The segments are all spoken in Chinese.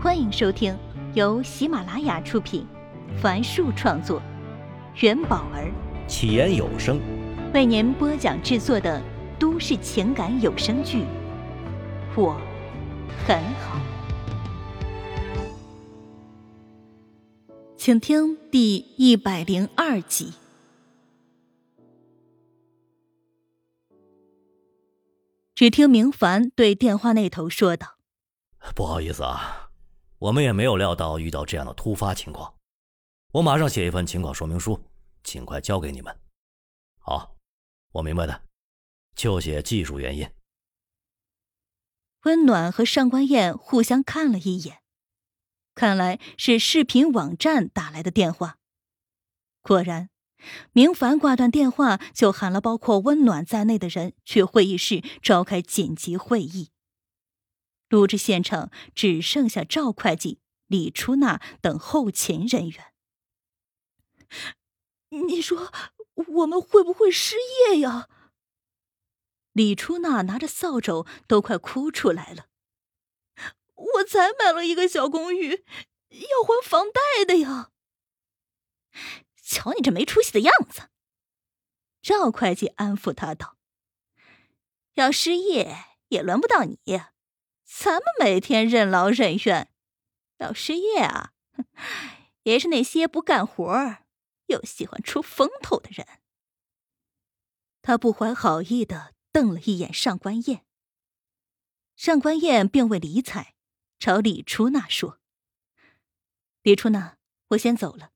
欢迎收听由喜马拉雅出品，凡树创作，元宝儿。起言有声。为您播讲制作的都市情感有声剧《我很好》，请听第一百零二集。只听明凡对电话那头说道：“不好意思啊，我们也没有料到遇到这样的突发情况，我马上写一份情况说明书，尽快交给你们。好，我明白的，就写技术原因。”温暖和上官燕互相看了一眼，看来是视频网站打来的电话。果然。明凡挂断电话，就喊了包括温暖在内的人去会议室召开紧急会议。录制现场只剩下赵会计、李初娜等后勤人员。你说我们会不会失业呀？李初娜拿着扫帚都快哭出来了。我才买了一个小公寓，要还房贷的呀。瞧你这没出息的样子！赵会计安抚他道：“要失业也轮不到你，咱们每天任劳任怨。要失业啊，也是那些不干活又喜欢出风头的人。”他不怀好意的瞪了一眼上官燕。上官燕并未理睬，朝李初娜说：“李初娜，我先走了。”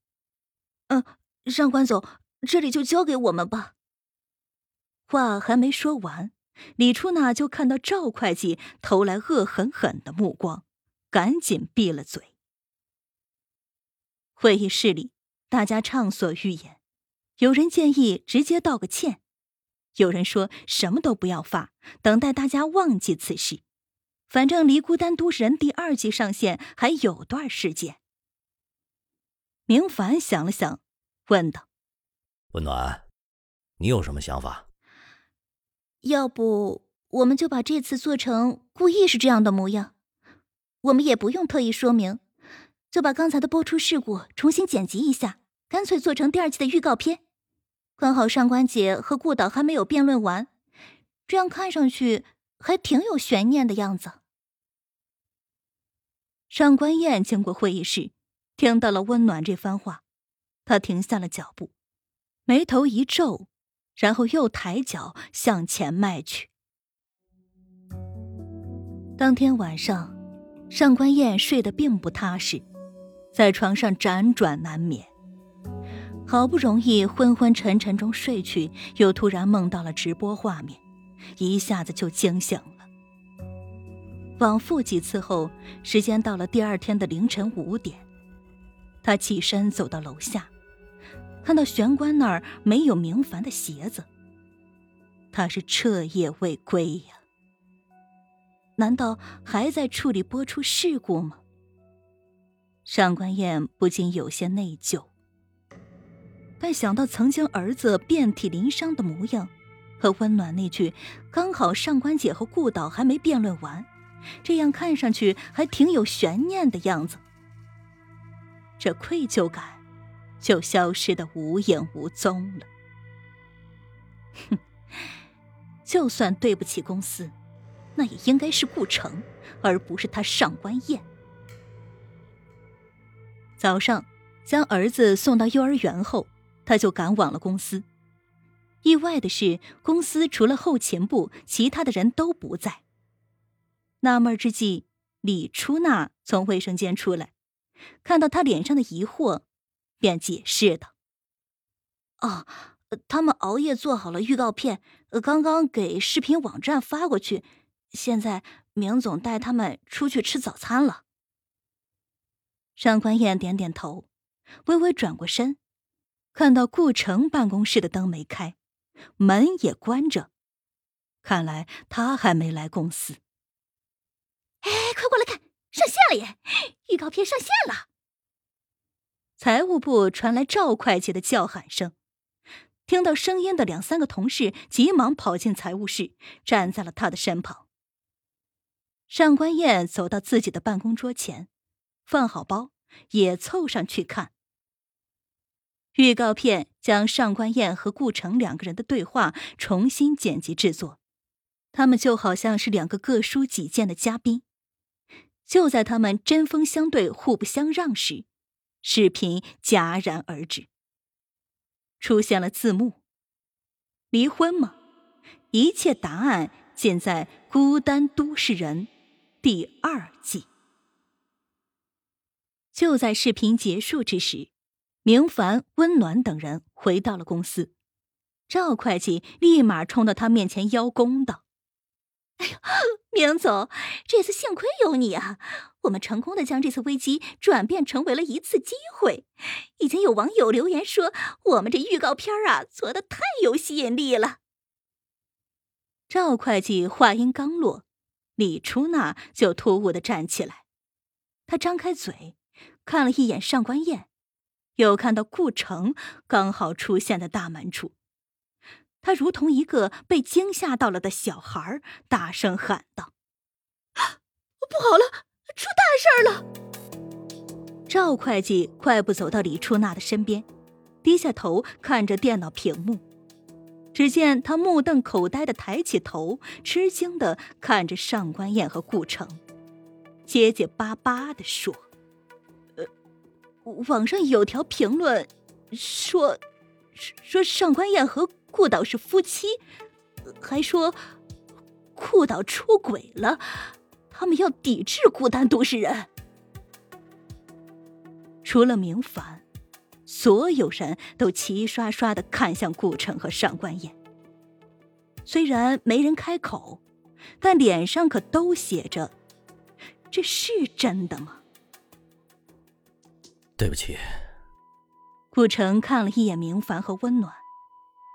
嗯。上官总，这里就交给我们吧。话还没说完，李初娜就看到赵会计投来恶狠狠的目光，赶紧闭了嘴。会议室里，大家畅所欲言，有人建议直接道个歉，有人说什么都不要发，等待大家忘记此事。反正离《孤单都市人》第二季上线还有段时间。明凡想了想。问道：“温暖，你有什么想法？要不我们就把这次做成故意是这样的模样，我们也不用特意说明，就把刚才的播出事故重新剪辑一下，干脆做成第二季的预告片。刚好上官姐和顾导还没有辩论完，这样看上去还挺有悬念的样子。”上官燕经过会议室，听到了温暖这番话。她停下了脚步，眉头一皱，然后又抬脚向前迈去。当天晚上，上官燕睡得并不踏实，在床上辗转难眠。好不容易昏昏沉沉中睡去，又突然梦到了直播画面，一下子就惊醒了。往复几次后，时间到了第二天的凌晨五点，他起身走到楼下。看到玄关那儿没有明凡的鞋子，他是彻夜未归呀。难道还在处理播出事故吗？上官燕不禁有些内疚，但想到曾经儿子遍体鳞伤的模样，和温暖那句“刚好上官姐和顾导还没辩论完”，这样看上去还挺有悬念的样子，这愧疚感。就消失的无影无踪了。哼，就算对不起公司，那也应该是顾城，而不是他上官燕。早上将儿子送到幼儿园后，他就赶往了公司。意外的是，公司除了后勤部，其他的人都不在。纳闷之际，李初娜从卫生间出来，看到他脸上的疑惑。便解释道：“哦，他们熬夜做好了预告片，刚刚给视频网站发过去。现在明总带他们出去吃早餐了。”上官燕点点头，微微转过身，看到顾城办公室的灯没开，门也关着，看来他还没来公司。哎，快过来看，上线了耶！预告片上线了。财务部传来赵会计的叫喊声，听到声音的两三个同事急忙跑进财务室，站在了他的身旁。上官燕走到自己的办公桌前，放好包，也凑上去看。预告片将上官燕和顾城两个人的对话重新剪辑制作，他们就好像是两个各抒己见的嘉宾。就在他们针锋相对、互不相让时，视频戛然而止，出现了字幕：“离婚吗？一切答案尽在《孤单都市人》第二季。”就在视频结束之时。明凡、温暖等人回到了公司，赵会计立马冲到他面前邀功道：“哎呦，明总，这次幸亏有你啊，我们成功的将这次危机转变成为了一次机会。已经有网友留言说，我们这预告片啊做的太有吸引力了。”赵会计话音刚落，李初娜就突兀的站起来，她张开嘴，看了一眼上官燕。又看到顾城刚好出现在大门处，他如同一个被惊吓到了的小孩，大声喊道：“不好了，出大事了！”赵会计快步走到李初娜的身边，低下头看着电脑屏幕，只见他目瞪口呆的抬起头，吃惊的看着上官燕和顾城，结结巴巴的说。网上有条评论，说说上官燕和顾导是夫妻，还说顾导出轨了，他们要抵制孤单都市人。除了明凡，所有人都齐刷刷的看向顾城和上官燕。虽然没人开口，但脸上可都写着：“这是真的吗？”对不起，顾城看了一眼明凡和温暖，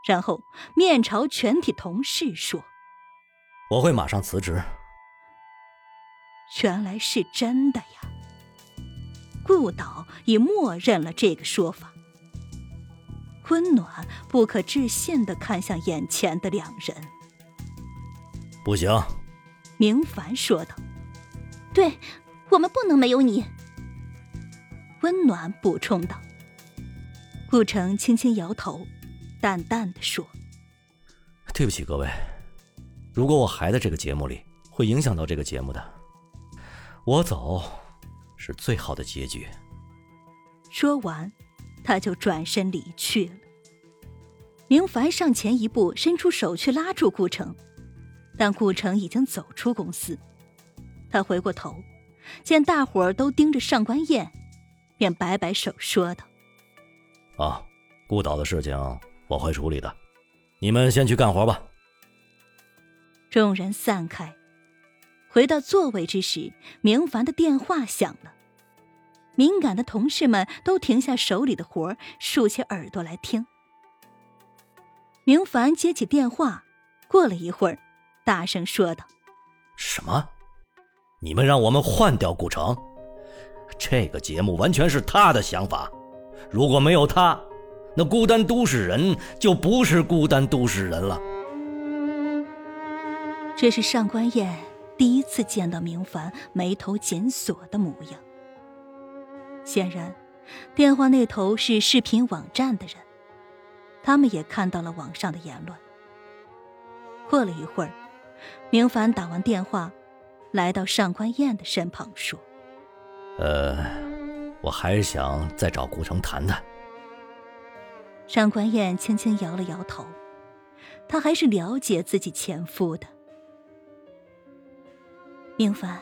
然后面朝全体同事说：“我会马上辞职。”原来是真的呀！顾导已默认了这个说法。温暖不可置信的看向眼前的两人。不行，明凡说道：“对我们不能没有你。”温暖补充道：“顾城轻轻摇头，淡淡的说：‘对不起各位，如果我还在这个节目里，会影响到这个节目的。我走，是最好的结局。’说完，他就转身离去了。明凡上前一步，伸出手去拉住顾城，但顾城已经走出公司。他回过头，见大伙儿都盯着上官燕。”便摆摆手说道：“啊，顾导的事情我会处理的，你们先去干活吧。”众人散开，回到座位之时，明凡的电话响了。敏感的同事们都停下手里的活竖起耳朵来听。明凡接起电话，过了一会儿，大声说道：“什么？你们让我们换掉顾城？”这个节目完全是他的想法，如果没有他，那孤单都市人就不是孤单都市人了。这是上官燕第一次见到明凡眉头紧锁的模样。显然，电话那头是视频网站的人，他们也看到了网上的言论。过了一会儿，明凡打完电话，来到上官燕的身旁说。呃，我还是想再找顾城谈谈。上官燕轻轻摇了摇头，她还是了解自己前夫的。明凡，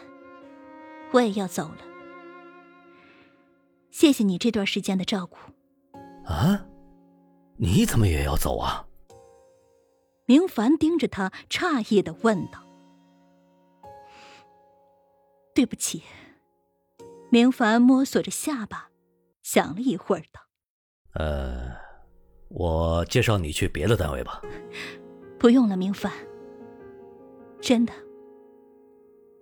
我也要走了，谢谢你这段时间的照顾。啊，你怎么也要走啊？明凡盯着他，诧异的问道：“对不起。”明凡摸索着下巴，想了一会儿，道：“呃，我介绍你去别的单位吧。”“不用了，明凡，真的，